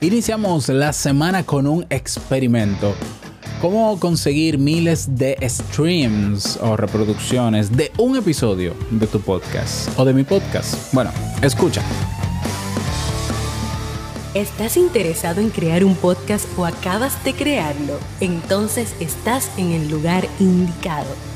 Iniciamos la semana con un experimento. ¿Cómo conseguir miles de streams o reproducciones de un episodio de tu podcast o de mi podcast? Bueno, escucha. ¿Estás interesado en crear un podcast o acabas de crearlo? Entonces estás en el lugar indicado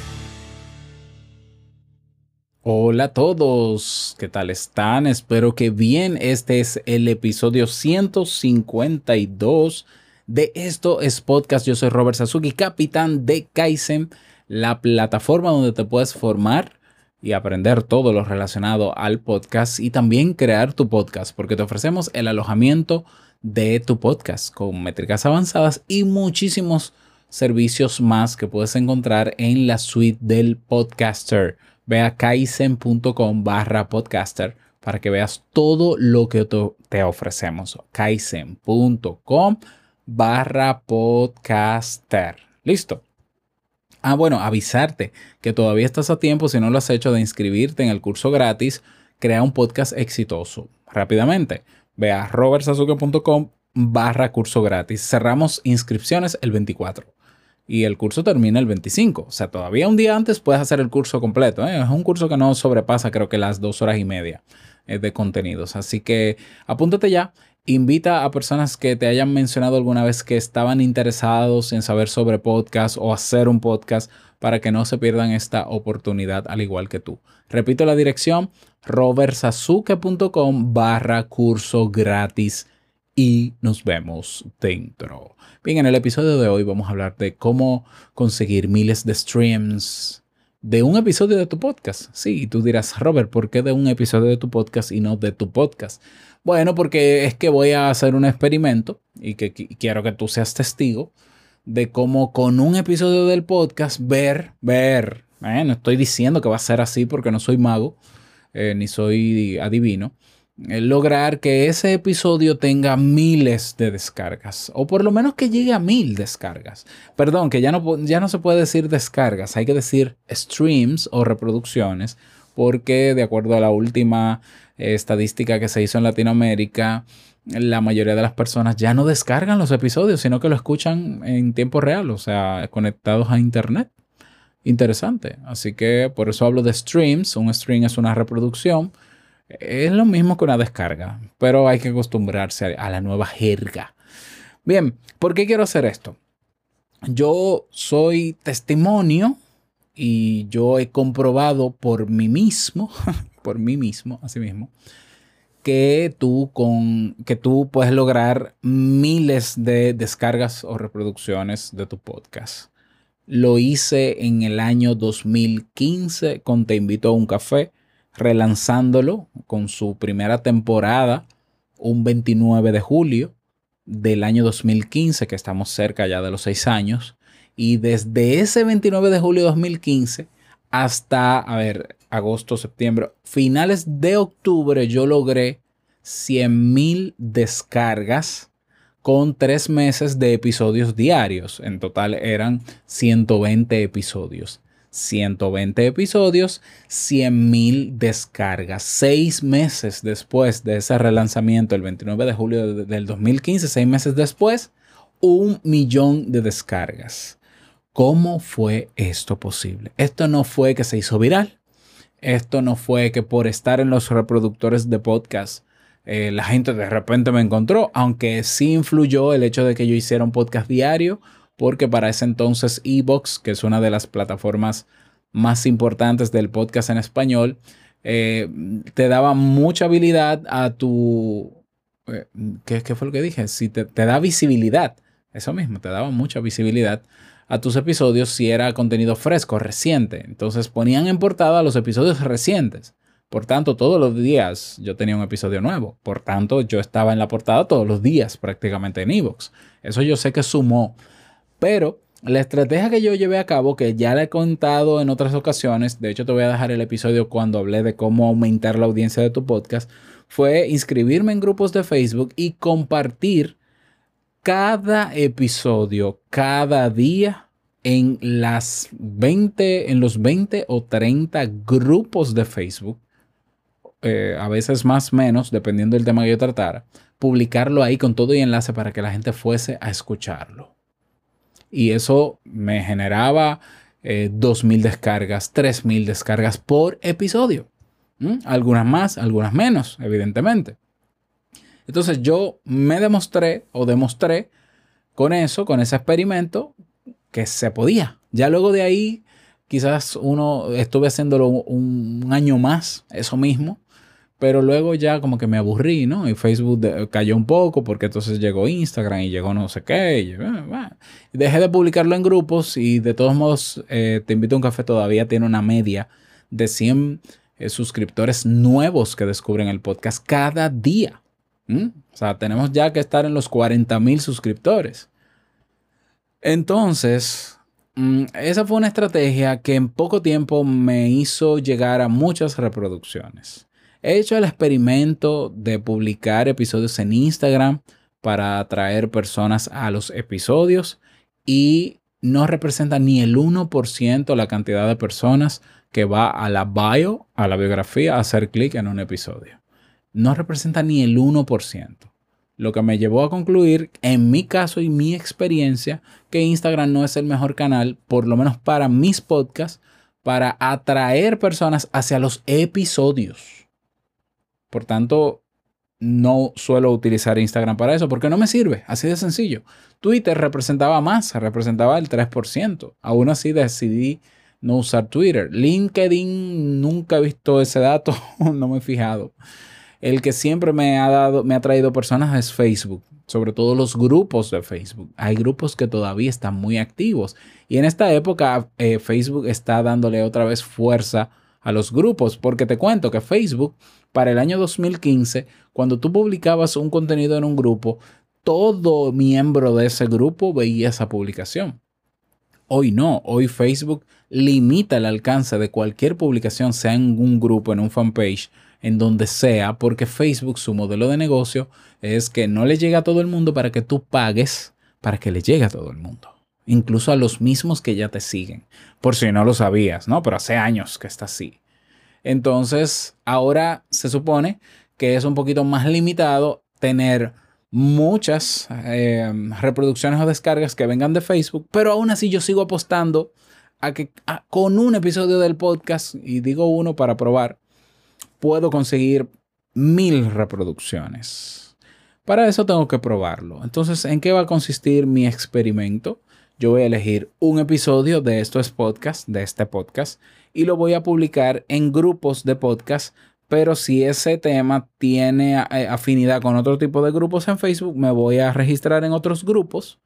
Hola a todos, ¿qué tal están? Espero que bien. Este es el episodio 152 de Esto es Podcast. Yo soy Robert Sasuki, capitán de Kaizen, la plataforma donde te puedes formar y aprender todo lo relacionado al podcast y también crear tu podcast, porque te ofrecemos el alojamiento de tu podcast con métricas avanzadas y muchísimos servicios más que puedes encontrar en la suite del podcaster ve a kaizen.com barra podcaster para que veas todo lo que te ofrecemos. kaizen.com barra podcaster. Listo. Ah, bueno, avisarte que todavía estás a tiempo, si no lo has hecho, de inscribirte en el curso gratis, Crea un podcast exitoso. Rápidamente, ve a robertsazuke.com barra curso gratis. Cerramos inscripciones el 24 y el curso termina el 25. O sea, todavía un día antes puedes hacer el curso completo. ¿eh? Es un curso que no sobrepasa creo que las dos horas y media eh, de contenidos. Así que apúntate ya. Invita a personas que te hayan mencionado alguna vez que estaban interesados en saber sobre podcast o hacer un podcast para que no se pierdan esta oportunidad al igual que tú. Repito la dirección robertsazuke.com barra curso gratis y nos vemos dentro. Bien, en el episodio de hoy vamos a hablar de cómo conseguir miles de streams de un episodio de tu podcast. Sí, tú dirás, Robert, ¿por qué de un episodio de tu podcast y no de tu podcast? Bueno, porque es que voy a hacer un experimento y que quiero que tú seas testigo de cómo con un episodio del podcast ver, ver, eh, no estoy diciendo que va a ser así porque no soy mago, eh, ni soy adivino, lograr que ese episodio tenga miles de descargas o por lo menos que llegue a mil descargas. Perdón, que ya no, ya no se puede decir descargas, hay que decir streams o reproducciones porque de acuerdo a la última eh, estadística que se hizo en Latinoamérica, la mayoría de las personas ya no descargan los episodios, sino que lo escuchan en tiempo real, o sea, conectados a internet. Interesante. Así que por eso hablo de streams. Un stream es una reproducción es lo mismo que una descarga, pero hay que acostumbrarse a la nueva jerga. Bien, ¿por qué quiero hacer esto? Yo soy testimonio y yo he comprobado por mí mismo, por mí mismo, así mismo, que tú con que tú puedes lograr miles de descargas o reproducciones de tu podcast. Lo hice en el año 2015 con Te invito a un café relanzándolo con su primera temporada un 29 de julio del año 2015, que estamos cerca ya de los seis años. Y desde ese 29 de julio de 2015 hasta, a ver, agosto, septiembre, finales de octubre, yo logré 100 mil descargas con tres meses de episodios diarios. En total eran 120 episodios. 120 episodios, 100.000 descargas. Seis meses después de ese relanzamiento, el 29 de julio del 2015, seis meses después, un millón de descargas. ¿Cómo fue esto posible? Esto no fue que se hizo viral. Esto no fue que por estar en los reproductores de podcast eh, la gente de repente me encontró, aunque sí influyó el hecho de que yo hiciera un podcast diario porque para ese entonces Evox, que es una de las plataformas más importantes del podcast en español, eh, te daba mucha habilidad a tu... Eh, ¿qué, fue lo que dije? Si te, te da visibilidad, eso mismo, te daba mucha visibilidad a tus episodios si era contenido fresco, reciente. Entonces ponían en portada los episodios recientes. Por tanto, todos los días yo tenía un episodio nuevo. Por tanto, yo estaba en la portada todos los días prácticamente en Evox. Eso yo sé que sumó. Pero la estrategia que yo llevé a cabo, que ya le he contado en otras ocasiones, de hecho te voy a dejar el episodio cuando hablé de cómo aumentar la audiencia de tu podcast, fue inscribirme en grupos de Facebook y compartir cada episodio, cada día en las 20, en los 20 o 30 grupos de Facebook eh, a veces más menos, dependiendo del tema que yo tratara, publicarlo ahí con todo y enlace para que la gente fuese a escucharlo. Y eso me generaba eh, 2.000 descargas, 3.000 descargas por episodio. Algunas más, algunas menos, evidentemente. Entonces yo me demostré o demostré con eso, con ese experimento, que se podía. Ya luego de ahí, quizás uno estuve haciéndolo un año más, eso mismo, pero luego ya como que me aburrí, ¿no? Y Facebook cayó un poco porque entonces llegó Instagram y llegó no sé qué. Y, Dejé de publicarlo en grupos y de todos modos eh, Te invito a un café todavía tiene una media de 100 eh, suscriptores nuevos que descubren el podcast cada día. O sea, tenemos ya que estar en los 40 mil suscriptores. Entonces, mm, esa fue una estrategia que en poco tiempo me hizo llegar a muchas reproducciones. He hecho el experimento de publicar episodios en Instagram para atraer personas a los episodios y no representa ni el 1% la cantidad de personas que va a la bio, a la biografía, a hacer clic en un episodio. No representa ni el 1%. Lo que me llevó a concluir, en mi caso y mi experiencia, que Instagram no es el mejor canal, por lo menos para mis podcasts, para atraer personas hacia los episodios. Por tanto, no suelo utilizar Instagram para eso porque no me sirve, así de sencillo. Twitter representaba más, representaba el 3%. Aún así decidí no usar Twitter. LinkedIn nunca he visto ese dato, no me he fijado. El que siempre me ha dado, me ha traído personas es Facebook, sobre todo los grupos de Facebook. Hay grupos que todavía están muy activos y en esta época eh, Facebook está dándole otra vez fuerza a los grupos, porque te cuento que Facebook para el año 2015, cuando tú publicabas un contenido en un grupo, todo miembro de ese grupo veía esa publicación. Hoy no, hoy Facebook limita el alcance de cualquier publicación, sea en un grupo, en un fanpage, en donde sea, porque Facebook, su modelo de negocio es que no le llega a todo el mundo para que tú pagues para que le llegue a todo el mundo. Incluso a los mismos que ya te siguen. Por si no lo sabías, ¿no? Pero hace años que está así. Entonces, ahora se supone que es un poquito más limitado tener muchas eh, reproducciones o descargas que vengan de Facebook, pero aún así yo sigo apostando a que con un episodio del podcast, y digo uno para probar, puedo conseguir mil reproducciones. Para eso tengo que probarlo. Entonces, ¿en qué va a consistir mi experimento? Yo voy a elegir un episodio de estos podcast, de este podcast, y lo voy a publicar en grupos de podcast. Pero si ese tema tiene eh, afinidad con otro tipo de grupos en Facebook, me voy a registrar en otros grupos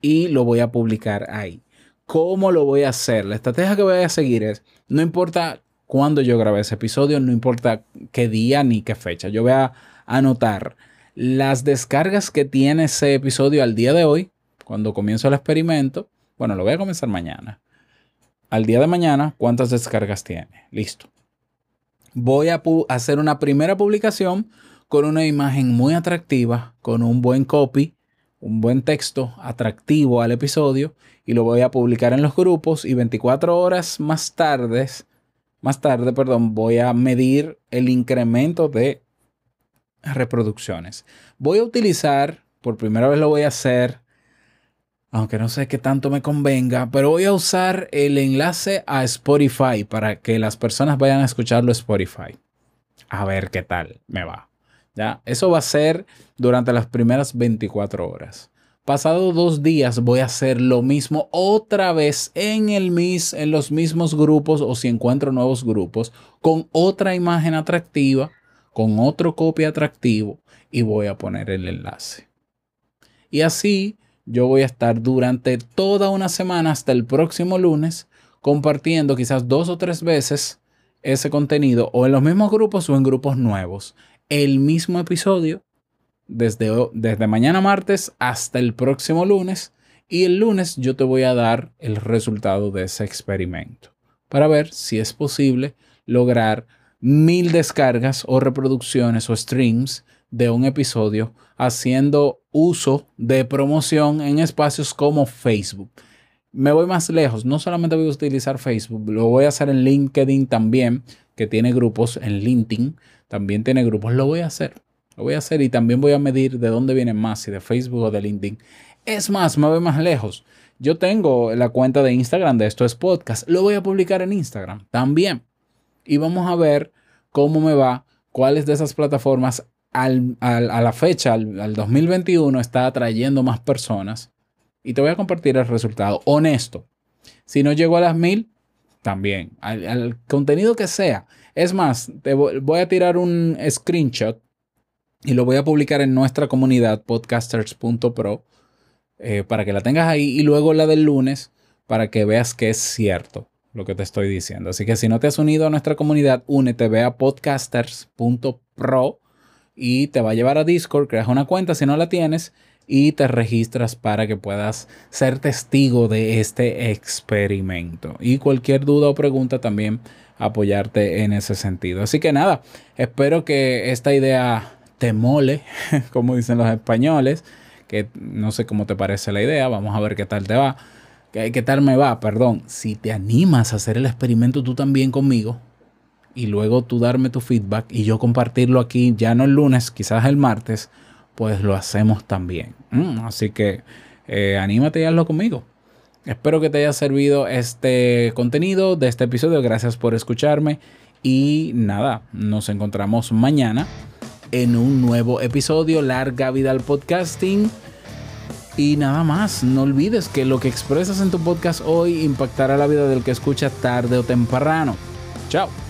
y lo voy a publicar ahí. ¿Cómo lo voy a hacer? La estrategia que voy a seguir es, no importa cuándo yo grabé ese episodio, no importa qué día ni qué fecha, yo voy a anotar las descargas que tiene ese episodio al día de hoy, cuando comienzo el experimento. Bueno, lo voy a comenzar mañana al día de mañana cuántas descargas tiene. Listo. Voy a hacer una primera publicación con una imagen muy atractiva, con un buen copy, un buen texto atractivo al episodio y lo voy a publicar en los grupos y 24 horas más tarde, más tarde, perdón, voy a medir el incremento de reproducciones. Voy a utilizar, por primera vez lo voy a hacer, aunque no sé qué tanto me convenga, pero voy a usar el enlace a Spotify para que las personas vayan a escucharlo Spotify. A ver qué tal me va. ¿Ya? Eso va a ser durante las primeras 24 horas. Pasado dos días voy a hacer lo mismo otra vez en, el mis, en los mismos grupos o si encuentro nuevos grupos con otra imagen atractiva, con otro copia atractivo y voy a poner el enlace. Y así yo voy a estar durante toda una semana hasta el próximo lunes compartiendo quizás dos o tres veces ese contenido o en los mismos grupos o en grupos nuevos. El mismo episodio desde, desde mañana martes hasta el próximo lunes y el lunes yo te voy a dar el resultado de ese experimento para ver si es posible lograr mil descargas o reproducciones o streams de un episodio haciendo uso de promoción en espacios como Facebook. Me voy más lejos, no solamente voy a utilizar Facebook, lo voy a hacer en LinkedIn también, que tiene grupos en LinkedIn, también tiene grupos, lo voy a hacer. Lo voy a hacer y también voy a medir de dónde vienen más, si de Facebook o de LinkedIn. Es más, me voy más lejos. Yo tengo la cuenta de Instagram de Esto es Podcast. Lo voy a publicar en Instagram también. Y vamos a ver cómo me va, cuáles de esas plataformas a la fecha, al, 2021, está atrayendo más personas. Y te voy a compartir el resultado honesto. Si no llego a las mil, también. Al, contenido que sea. Es más, te voy a tirar un screenshot y lo voy a publicar en nuestra comunidad podcasters.pro eh, para que la tengas ahí y luego la del lunes para que veas que es cierto lo que te estoy diciendo. Así que si no te has unido a nuestra comunidad, únete, a podcasters.pro y te va a llevar a Discord, creas una cuenta si no la tienes y te registras para que puedas ser testigo de este experimento. Y cualquier duda o pregunta también apoyarte en ese sentido. Así que nada, espero que esta idea te mole, como dicen los españoles que no sé cómo te parece la idea, vamos a ver qué tal te va, qué, tal me va, perdón. Si te animas a hacer el experimento tú también conmigo y luego tú darme tu feedback y yo compartirlo aquí, ya no el lunes, quizás el martes, pues lo hacemos también. Mm, así que eh, anímate y hazlo conmigo. Espero que te haya servido este contenido de este episodio. Gracias por escucharme. Y nada, nos encontramos mañana en un nuevo episodio. Larga vida al podcasting. Y nada más, no olvides que lo que expresas en tu podcast hoy impactará la vida del que escucha tarde o temprano. Chao.